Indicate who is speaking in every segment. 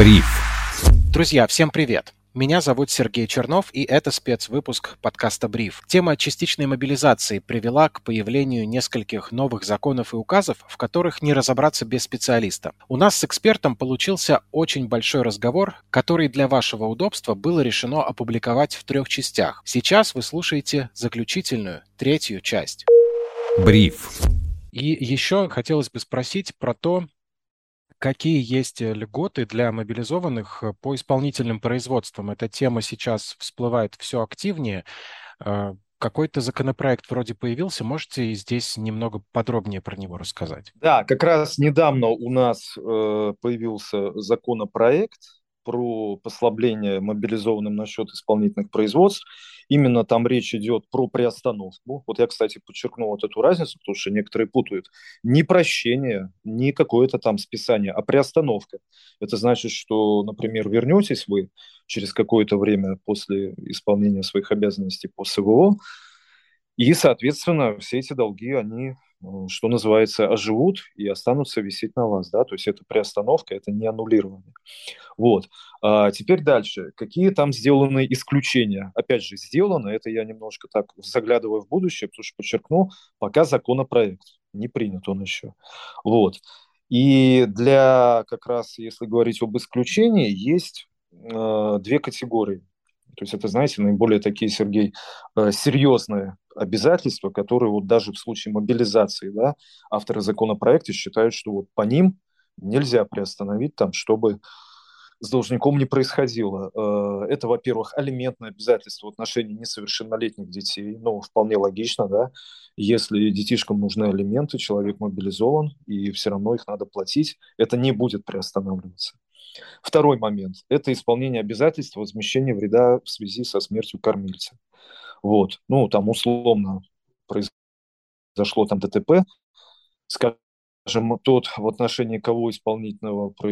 Speaker 1: Бриф. Друзья, всем привет! Меня зовут Сергей Чернов, и это спецвыпуск подкаста «Бриф». Тема частичной мобилизации привела к появлению нескольких новых законов и указов, в которых не разобраться без специалиста. У нас с экспертом получился очень большой разговор, который для вашего удобства было решено опубликовать в трех частях. Сейчас вы слушаете заключительную, третью часть. Бриф. И еще хотелось бы спросить про то, какие есть э, льготы для мобилизованных э, по исполнительным производствам. Эта тема сейчас всплывает все активнее. А, какой-то законопроект вроде появился. Можете здесь немного подробнее про него рассказать?
Speaker 2: Да, как раз недавно у нас э, появился законопроект про послабление мобилизованным на счет исполнительных производств. Именно там речь идет про приостановку. Вот я, кстати, подчеркнул вот эту разницу, потому что некоторые путают. Не прощение, не какое-то там списание, а приостановка. Это значит, что, например, вернетесь вы через какое-то время после исполнения своих обязанностей по СВО, и, соответственно, все эти долги, они что называется, оживут и останутся висеть на вас, да, то есть это приостановка, это не аннулирование. Вот. А теперь дальше. Какие там сделаны исключения? Опять же, сделано, это я немножко так заглядываю в будущее, потому что подчеркну, пока законопроект, не принят он еще. Вот. И для, как раз, если говорить об исключении, есть э, две категории. То есть это, знаете, наиболее такие, Сергей, э, серьезные обязательства, которые вот даже в случае мобилизации, да, авторы законопроекта считают, что вот по ним нельзя приостановить там, чтобы с должником не происходило. Э, это, во-первых, алиментное обязательство в отношении несовершеннолетних детей. Ну, вполне логично, да. Если детишкам нужны алименты, человек мобилизован, и все равно их надо платить, это не будет приостанавливаться. Второй момент – это исполнение обязательств возмещения вреда в связи со смертью кормильца. Вот. Ну, там условно произошло там ДТП, скажем, тот, в отношении кого исполнительного, э,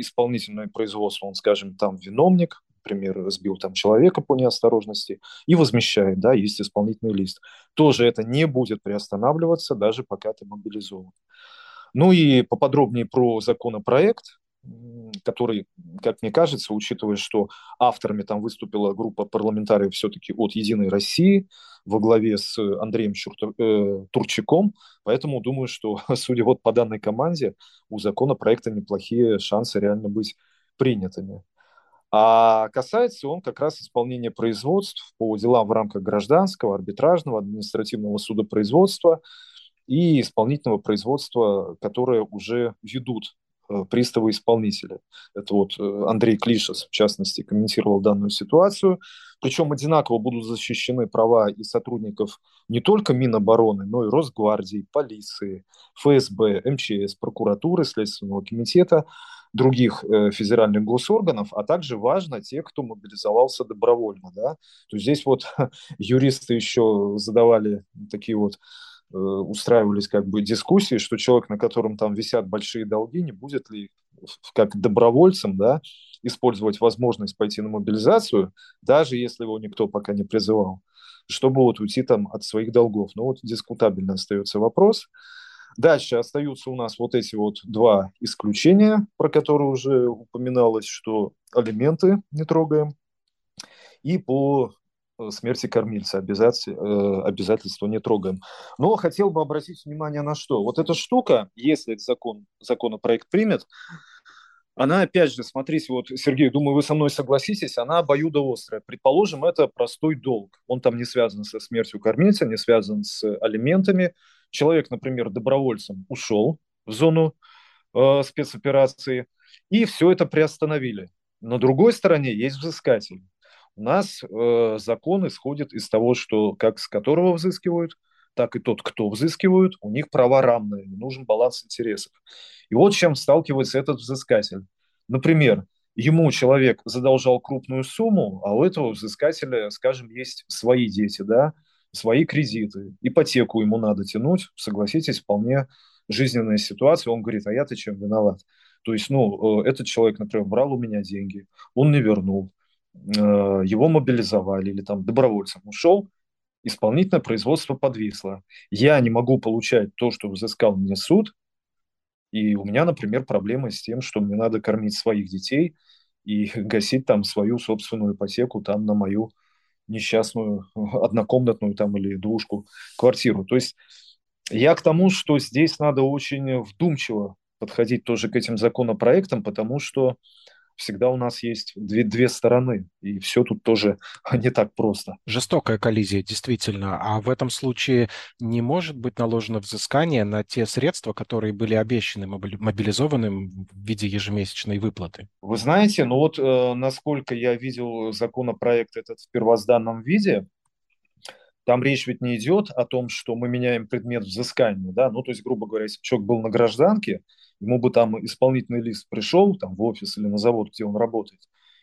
Speaker 2: исполнительное производство, он, скажем, там виновник, например, сбил там человека по неосторожности и возмещает, да, есть исполнительный лист. Тоже это не будет приостанавливаться, даже пока ты мобилизован. Ну и поподробнее про законопроект который, как мне кажется, учитывая, что авторами там выступила группа парламентариев все-таки от «Единой России» во главе с Андреем Чурта, э, Турчаком, поэтому думаю, что, судя вот по данной команде, у законопроекта неплохие шансы реально быть принятыми. А касается он как раз исполнения производств по делам в рамках гражданского, арбитражного, административного судопроизводства и исполнительного производства, которые уже ведут Э, приставы исполнителя. Это вот э, Андрей Клишес, в частности, комментировал данную ситуацию. Причем одинаково будут защищены права и сотрудников не только Минобороны, но и Росгвардии, полиции, ФСБ, МЧС, прокуратуры, Следственного комитета, других э, федеральных госорганов, а также важно тех, кто мобилизовался добровольно. Да? То есть здесь вот юристы еще задавали такие вот устраивались как бы дискуссии, что человек, на котором там висят большие долги, не будет ли как добровольцем, да, использовать возможность пойти на мобилизацию, даже если его никто пока не призывал, чтобы вот уйти там от своих долгов. Ну вот дискутабельно остается вопрос. Дальше остаются у нас вот эти вот два исключения, про которые уже упоминалось, что алименты не трогаем, и по Э, смерти кормильца, обязательства, э, обязательства не трогаем. Но хотел бы обратить внимание на что. Вот эта штука, если закон, законопроект примет, она, опять же, смотрите, вот, Сергей, думаю, вы со мной согласитесь, она обоюдоострая. Предположим, это простой долг. Он там не связан со смертью кормильца, не связан с алиментами. Человек, например, добровольцем ушел в зону э, спецоперации, и все это приостановили. На другой стороне есть взыскатель. У нас э, закон исходит из того, что как с которого взыскивают, так и тот, кто взыскивают, у них права равные, нужен баланс интересов. И вот с чем сталкивается этот взыскатель. Например, ему человек задолжал крупную сумму, а у этого взыскателя, скажем, есть свои дети, да, свои кредиты, ипотеку ему надо тянуть, согласитесь, вполне жизненная ситуация, он говорит, а я-то чем виноват? То есть, ну, э, этот человек, например, брал у меня деньги, он не вернул, его мобилизовали или там добровольцем ушел, исполнительное производство подвисло. Я не могу получать то, что взыскал мне суд, и у меня, например, проблемы с тем, что мне надо кормить своих детей, и гасить там свою собственную ипотеку там на мою несчастную однокомнатную там или двушку квартиру. То есть я к тому, что здесь надо очень вдумчиво подходить тоже к этим законопроектам, потому что всегда у нас есть две, две стороны, и все тут тоже не так просто.
Speaker 1: Жестокая коллизия, действительно. А в этом случае не может быть наложено взыскание на те средства, которые были обещаны мобилизованным в виде ежемесячной выплаты?
Speaker 2: Вы знаете, ну вот э, насколько я видел законопроект этот в первозданном виде, там речь ведь не идет о том, что мы меняем предмет взыскания, да, ну то есть, грубо говоря, если человек был на гражданке, ему бы там исполнительный лист пришел там в офис или на завод, где он работает,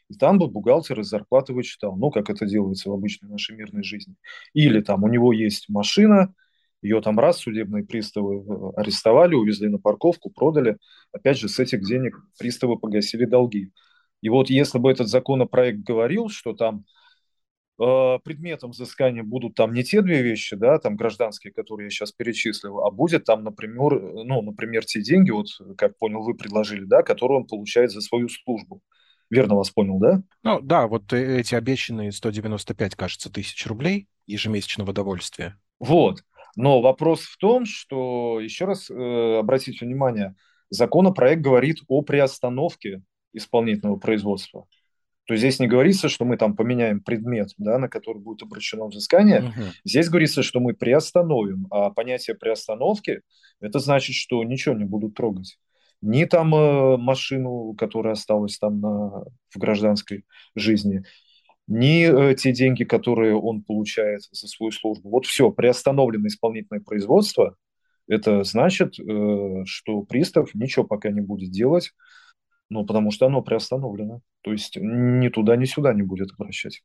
Speaker 2: и там бы бухгалтер из зарплаты вычитал, ну, как это делается в обычной нашей мирной жизни. Или там у него есть машина, ее там раз судебные приставы э, арестовали, увезли на парковку, продали. Опять же, с этих денег приставы погасили долги. И вот если бы этот законопроект говорил, что там предметом взыскания будут там не те две вещи, да, там гражданские, которые я сейчас перечислил, а будет там, например, э, ну, например, те деньги, вот, как понял, вы предложили, да, которые он получает за свою службу. Верно вас понял, да?
Speaker 1: Ну, да, вот э, эти обещанные 195, кажется, тысяч рублей ежемесячного удовольствия.
Speaker 2: Вот. Но вопрос в том, что, еще раз э, обратите внимание, законопроект говорит о приостановке исполнительного производства. То есть здесь не говорится, что мы там поменяем предмет, да, на который будет обращено взыскание. Угу. Здесь говорится, что мы приостановим. А понятие приостановки – это значит, что ничего не будут трогать. Ни там э, машину, которая осталась там на, в гражданской жизни, ни э, те деньги, которые он получает за свою службу. Вот все, приостановлено исполнительное производство. Это значит, э, что пристав ничего пока не будет делать, ну, потому что оно приостановлено. То есть ни туда, ни сюда не будет обращать.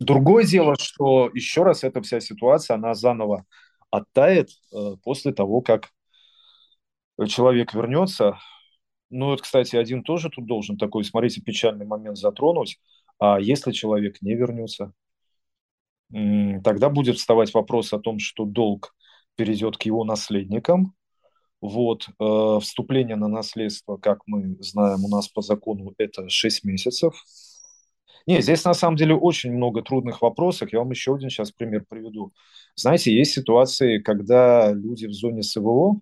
Speaker 2: Другое дело, что еще раз эта вся ситуация, она заново оттает э, после того, как человек вернется. Ну, это, кстати, один тоже тут должен такой, смотрите, печальный момент затронуть. А если человек не вернется, тогда будет вставать вопрос о том, что долг перейдет к его наследникам, вот, э, вступление на наследство, как мы знаем, у нас по закону это 6 месяцев. Не, здесь на самом деле очень много трудных вопросов. Я вам еще один сейчас пример приведу. Знаете, есть ситуации, когда люди в зоне СВО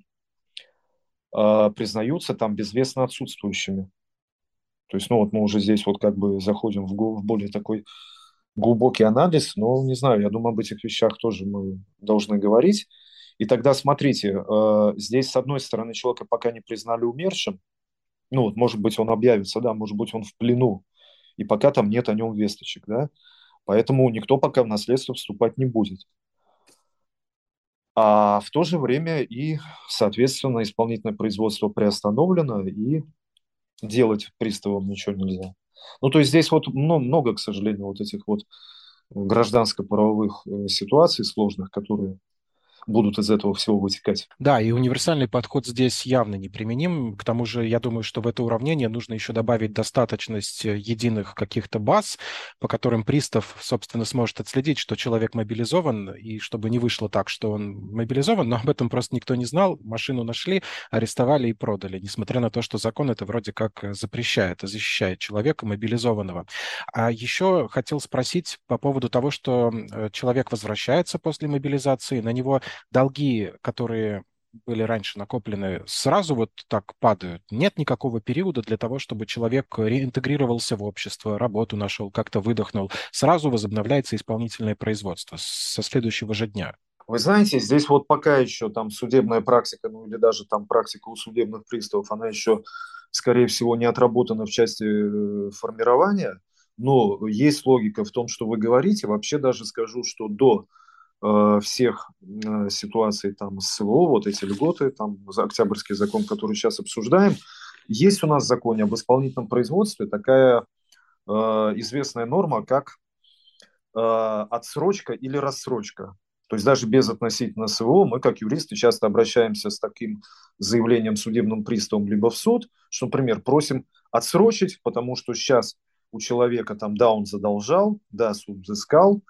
Speaker 2: э, признаются там безвестно отсутствующими. То есть, ну вот мы уже здесь вот как бы заходим в, в более такой глубокий анализ, но не знаю, я думаю, об этих вещах тоже мы должны говорить. И тогда, смотрите, э, здесь, с одной стороны, человека пока не признали умершим, ну, может быть, он объявится, да, может быть, он в плену, и пока там нет о нем весточек, да, поэтому никто пока в наследство вступать не будет. А в то же время и, соответственно, исполнительное производство приостановлено, и делать приставам ничего нельзя. Ну, то есть здесь вот много, к сожалению, вот этих вот гражданско-правовых э, ситуаций сложных, которые будут из этого всего вытекать.
Speaker 1: Да, и универсальный подход здесь явно неприменим. К тому же, я думаю, что в это уравнение нужно еще добавить достаточность э, единых каких-то баз, по которым пристав, собственно, сможет отследить, что человек мобилизован, и чтобы не вышло так, что он мобилизован, но об этом просто никто не знал, машину нашли, арестовали и продали, несмотря на то, что закон это вроде как э, запрещает защищает человека мобилизованного. А еще хотел спросить по поводу того, что э, человек возвращается после мобилизации, на него долги, которые были раньше накоплены, сразу вот так падают. Нет никакого периода для того, чтобы человек реинтегрировался в общество, работу нашел, как-то выдохнул. Сразу возобновляется исполнительное производство со следующего же дня.
Speaker 2: Вы знаете, здесь вот пока еще там судебная практика, ну или даже там практика у судебных приставов, она еще, скорее всего, не отработана в части э, формирования, но есть логика в том, что вы говорите. Вообще даже скажу, что до всех э, ситуаций там с СВО, вот эти льготы, там Октябрьский закон, который сейчас обсуждаем, есть у нас в законе об исполнительном производстве такая э, известная норма, как э, отсрочка или рассрочка. То есть даже без относительно СВО мы, как юристы, часто обращаемся с таким заявлением судебным приставом либо в суд, что, например, просим отсрочить, потому что сейчас у человека там, да, он задолжал, да, суд взыскал,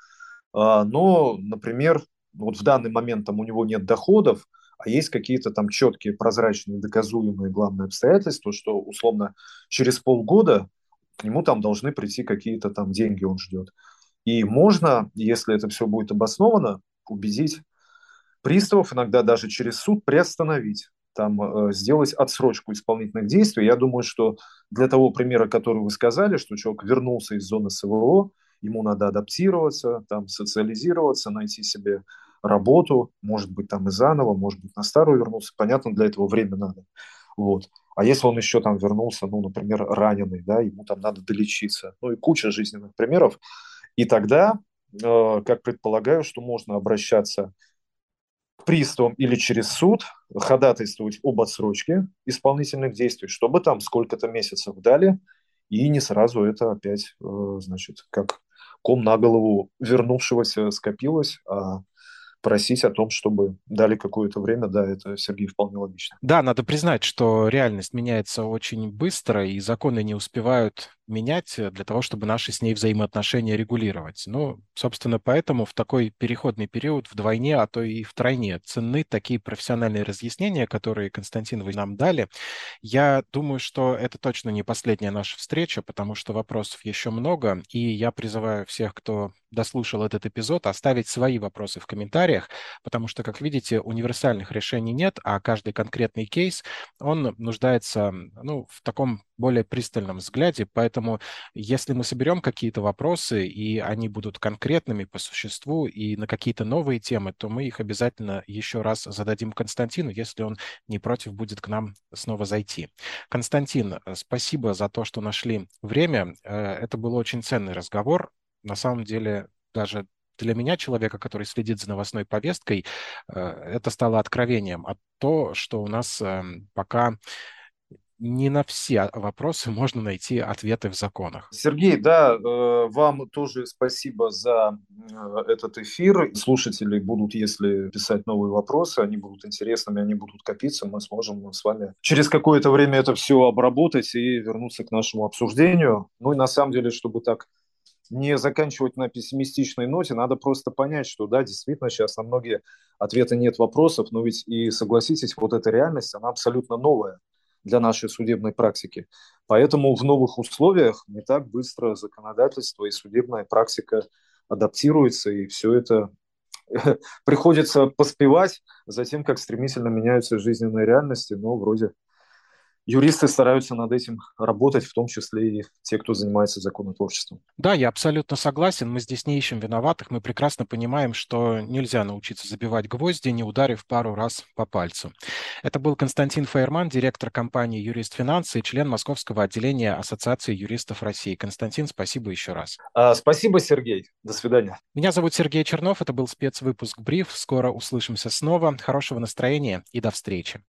Speaker 2: но, например, вот в данный момент там у него нет доходов, а есть какие-то там четкие, прозрачные, доказуемые главные обстоятельства, что условно через полгода к нему там должны прийти какие-то там деньги, он ждет. И можно, если это все будет обосновано, убедить приставов, иногда даже через суд, приостановить, там, э, сделать отсрочку исполнительных действий. Я думаю, что для того примера, который вы сказали, что человек вернулся из зоны СВО, ему надо адаптироваться, там, социализироваться, найти себе работу, может быть, там и заново, может быть, на старую вернуться. Понятно, для этого время надо. Вот. А если он еще там вернулся, ну, например, раненый, да, ему там надо долечиться, ну и куча жизненных примеров, и тогда, э, как предполагаю, что можно обращаться к приставам или через суд, ходатайствовать об отсрочке исполнительных действий, чтобы там сколько-то месяцев дали, и не сразу это опять, э, значит, как ком на голову вернувшегося скопилось, а просить о том, чтобы дали какое-то время, да, это, Сергей, вполне логично.
Speaker 1: Да, надо признать, что реальность меняется очень быстро, и законы не успевают менять э, для того, чтобы наши с ней взаимоотношения регулировать. Ну, собственно, поэтому в такой переходный период вдвойне, а то и втройне ценны такие профессиональные разъяснения, которые, Константин, вы нам дали. Я думаю, что это точно не последняя наша встреча, потому что вопросов еще много, и я призываю всех, кто дослушал этот эпизод, оставить свои вопросы в комментариях, потому что, как видите, универсальных решений нет, а каждый конкретный кейс, он нуждается ну, в таком более пристальном взгляде, поэтому если мы соберем какие-то вопросы, и они будут конкретными по существу и на какие-то новые темы, то мы их обязательно еще раз зададим Константину, если он не против будет к нам снова зайти. Константин, э, спасибо за то, что нашли время. Э, это был очень ценный разговор. На самом деле, даже для меня, человека, который следит за новостной повесткой, э, это стало откровением. А то, что у нас эм, пока не на все вопросы можно найти ответы в законах.
Speaker 2: Сергей, да, э, вам тоже спасибо за э, этот эфир. Слушатели будут, если писать новые вопросы, они будут интересными, они будут копиться, мы сможем с вами через какое-то время это все обработать и вернуться к нашему обсуждению. Ну и на самом деле, чтобы так не заканчивать на пессимистичной ноте, надо просто понять, что да, действительно сейчас на многие ответы нет вопросов, но ведь и согласитесь, вот эта реальность, она абсолютно новая для нашей судебной практики. Поэтому в новых условиях не так быстро законодательство и судебная практика адаптируется, и все это приходится поспевать за тем, как стремительно меняются жизненные реальности, но вроде юристы стараются над этим работать, в том числе и те, кто занимается законотворчеством.
Speaker 1: Да, я абсолютно согласен. Мы здесь не ищем виноватых. Мы прекрасно понимаем, что нельзя научиться забивать гвозди, не ударив пару раз по пальцу. Это был Константин Фейерман, директор компании «Юрист Финансы» и член Московского отделения Ассоциации юристов России. Константин, спасибо еще раз.
Speaker 2: А, спасибо, Сергей. До свидания.
Speaker 1: Меня зовут Сергей Чернов. Это был спецвыпуск «Бриф». Скоро услышимся снова. Хорошего настроения и до встречи.